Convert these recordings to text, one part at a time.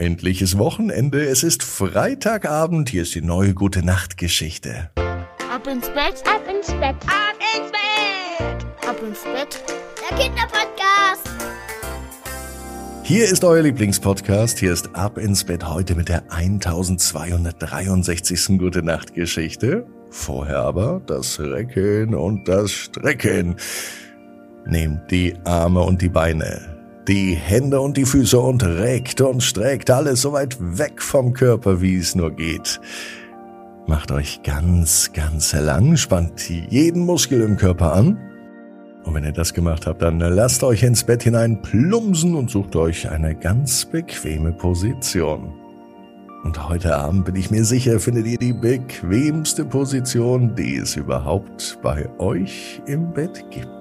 Endliches Wochenende, es ist Freitagabend, hier ist die neue gute Nachtgeschichte. Ab ins Bett, ab ins Bett, ab ins Bett, ab ins Bett. Der Kinderpodcast. Hier ist euer Lieblingspodcast, hier ist Ab ins Bett heute mit der 1263. gute Nachtgeschichte. Vorher aber das Recken und das Strecken. Nehmt die Arme und die Beine die Hände und die Füße und reckt und streckt alles so weit weg vom Körper, wie es nur geht. Macht euch ganz, ganz lang, spannt jeden Muskel im Körper an. Und wenn ihr das gemacht habt, dann lasst euch ins Bett hinein plumsen und sucht euch eine ganz bequeme Position. Und heute Abend bin ich mir sicher, findet ihr die bequemste Position, die es überhaupt bei euch im Bett gibt.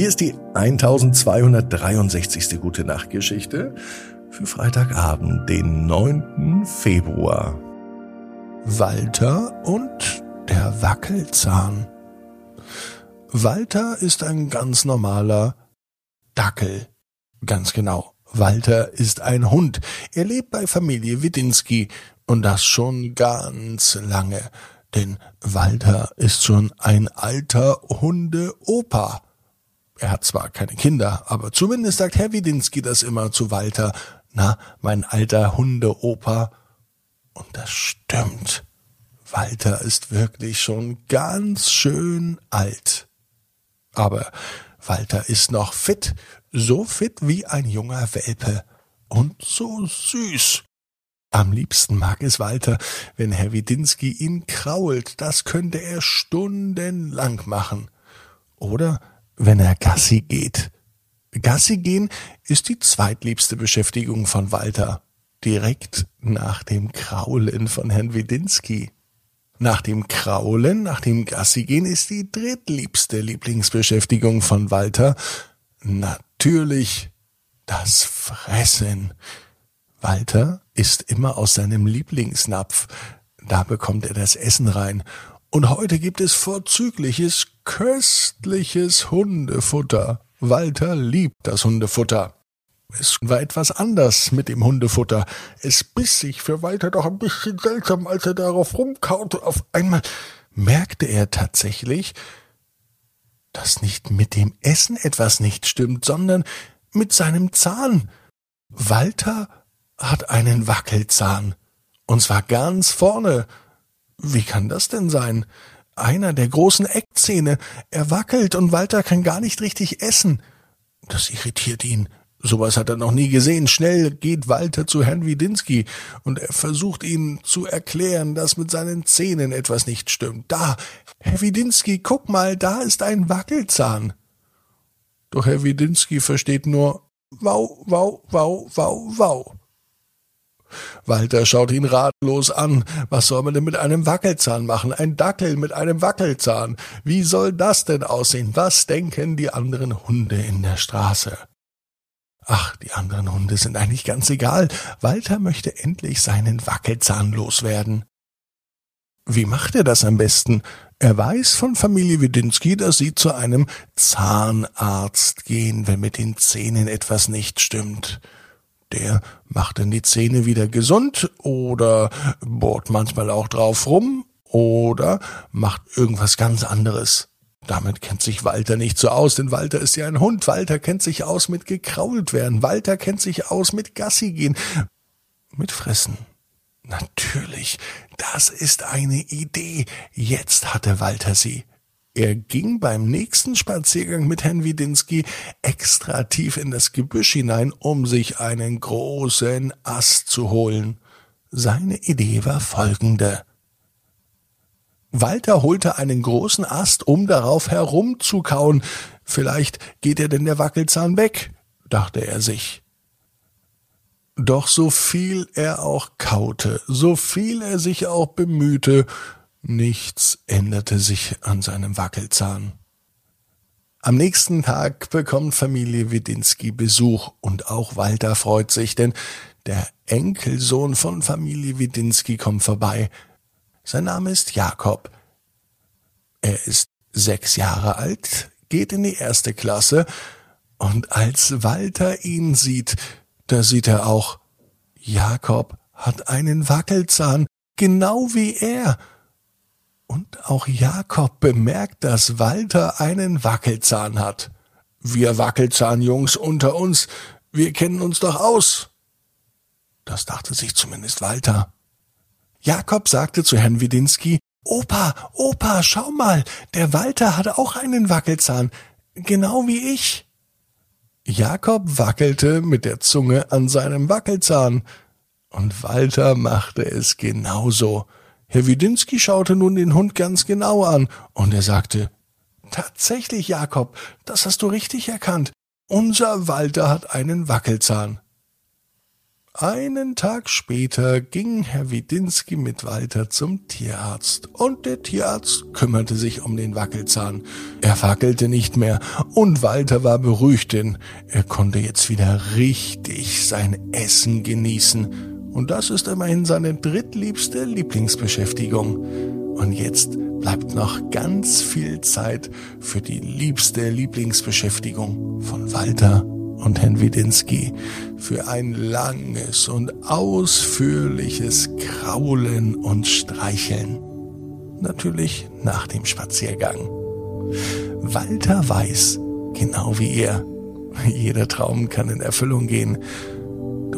Hier ist die 1263. Gute Nacht Geschichte für Freitagabend, den 9. Februar. Walter und der Wackelzahn. Walter ist ein ganz normaler Dackel. Ganz genau. Walter ist ein Hund. Er lebt bei Familie Widinski und das schon ganz lange. Denn Walter ist schon ein alter Hundeopa. Er hat zwar keine Kinder, aber zumindest sagt Herr Widinski das immer zu Walter. Na, mein alter Hundeopa. Und das stimmt. Walter ist wirklich schon ganz schön alt. Aber Walter ist noch fit, so fit wie ein junger Welpe und so süß. Am liebsten mag es Walter, wenn Herr Widinski ihn krault, das könnte er stundenlang machen. Oder wenn er Gassi geht. Gassi gehen ist die zweitliebste Beschäftigung von Walter, direkt nach dem Kraulen von Herrn Widinski. Nach dem Kraulen, nach dem Gassi gehen ist die drittliebste Lieblingsbeschäftigung von Walter natürlich das Fressen. Walter isst immer aus seinem Lieblingsnapf. Da bekommt er das Essen rein und heute gibt es vorzügliches, köstliches Hundefutter. Walter liebt das Hundefutter. Es war etwas anders mit dem Hundefutter. Es biss sich für Walter doch ein bisschen seltsam, als er darauf rumkaute. Auf einmal merkte er tatsächlich, dass nicht mit dem Essen etwas nicht stimmt, sondern mit seinem Zahn. Walter hat einen Wackelzahn. Und zwar ganz vorne. Wie kann das denn sein? Einer der großen Eckzähne. Er wackelt und Walter kann gar nicht richtig essen. Das irritiert ihn. Sowas hat er noch nie gesehen. Schnell geht Walter zu Herrn Widinski und er versucht ihn zu erklären, dass mit seinen Zähnen etwas nicht stimmt. Da, Herr Widinski, guck mal, da ist ein Wackelzahn. Doch Herr Widinski versteht nur Wow, wow, wow, wow, wow. Walter schaut ihn ratlos an. Was soll man denn mit einem Wackelzahn machen? Ein Dackel mit einem Wackelzahn. Wie soll das denn aussehen? Was denken die anderen Hunde in der Straße? Ach, die anderen Hunde sind eigentlich ganz egal. Walter möchte endlich seinen Wackelzahn loswerden. Wie macht er das am besten? Er weiß von Familie Widinski, dass sie zu einem Zahnarzt gehen, wenn mit den Zähnen etwas nicht stimmt. Der macht dann die Zähne wieder gesund oder bohrt manchmal auch drauf rum oder macht irgendwas ganz anderes. Damit kennt sich Walter nicht so aus, denn Walter ist ja ein Hund. Walter kennt sich aus mit gekrault werden. Walter kennt sich aus mit Gassi gehen. Mit Fressen. Natürlich. Das ist eine Idee. Jetzt hatte Walter sie. Er ging beim nächsten Spaziergang mit Herrn Widinski extra tief in das Gebüsch hinein, um sich einen großen Ast zu holen. Seine Idee war folgende. Walter holte einen großen Ast, um darauf herumzukauen. Vielleicht geht er denn der Wackelzahn weg, dachte er sich. Doch so viel er auch kaute, so viel er sich auch bemühte, Nichts änderte sich an seinem Wackelzahn. Am nächsten Tag bekommt Familie Widinski Besuch und auch Walter freut sich, denn der Enkelsohn von Familie Widinski kommt vorbei. Sein Name ist Jakob. Er ist sechs Jahre alt, geht in die erste Klasse und als Walter ihn sieht, da sieht er auch, Jakob hat einen Wackelzahn, genau wie er. Und auch Jakob bemerkt, dass Walter einen Wackelzahn hat. Wir Wackelzahnjungs unter uns, wir kennen uns doch aus. Das dachte sich zumindest Walter. Jakob sagte zu Herrn Widinski, Opa, Opa, schau mal, der Walter hat auch einen Wackelzahn, genau wie ich. Jakob wackelte mit der Zunge an seinem Wackelzahn, und Walter machte es genauso. Herr Widinski schaute nun den Hund ganz genau an, und er sagte, Tatsächlich, Jakob, das hast du richtig erkannt. Unser Walter hat einen Wackelzahn. Einen Tag später ging Herr Widinski mit Walter zum Tierarzt, und der Tierarzt kümmerte sich um den Wackelzahn. Er wackelte nicht mehr, und Walter war beruhigt, denn er konnte jetzt wieder richtig sein Essen genießen. Und das ist immerhin seine drittliebste Lieblingsbeschäftigung. Und jetzt bleibt noch ganz viel Zeit für die liebste Lieblingsbeschäftigung von Walter und Herrn Widinski für ein langes und ausführliches Kraulen und Streicheln. Natürlich nach dem Spaziergang. Walter weiß, genau wie er, jeder Traum kann in Erfüllung gehen.